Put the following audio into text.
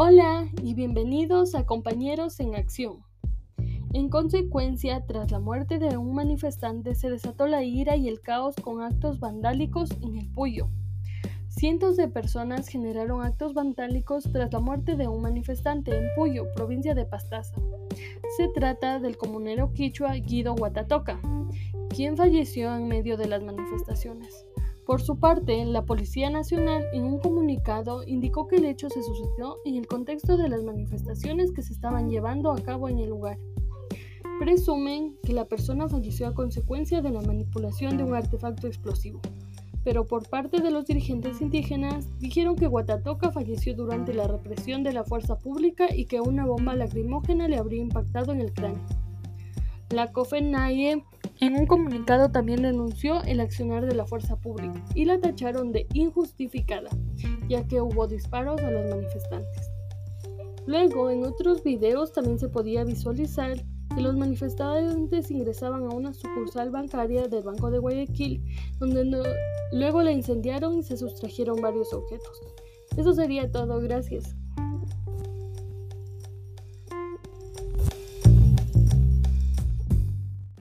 Hola y bienvenidos a Compañeros en Acción. En consecuencia, tras la muerte de un manifestante se desató la ira y el caos con actos vandálicos en el Puyo. Cientos de personas generaron actos vandálicos tras la muerte de un manifestante en Puyo, provincia de Pastaza. Se trata del comunero quichua Guido Guatatoca, quien falleció en medio de las manifestaciones. Por su parte, la Policía Nacional en un comunicado indicó que el hecho se sucedió en el contexto de las manifestaciones que se estaban llevando a cabo en el lugar. Presumen que la persona falleció a consecuencia de la manipulación de un artefacto explosivo pero por parte de los dirigentes indígenas dijeron que Guatatoca falleció durante la represión de la fuerza pública y que una bomba lacrimógena le habría impactado en el cráneo. La COFENAIE en un comunicado también denunció el accionar de la fuerza pública y la tacharon de injustificada, ya que hubo disparos a los manifestantes. Luego, en otros videos también se podía visualizar los manifestantes ingresaban a una sucursal bancaria del Banco de Guayaquil, donde luego la incendiaron y se sustrajeron varios objetos. Eso sería todo, gracias.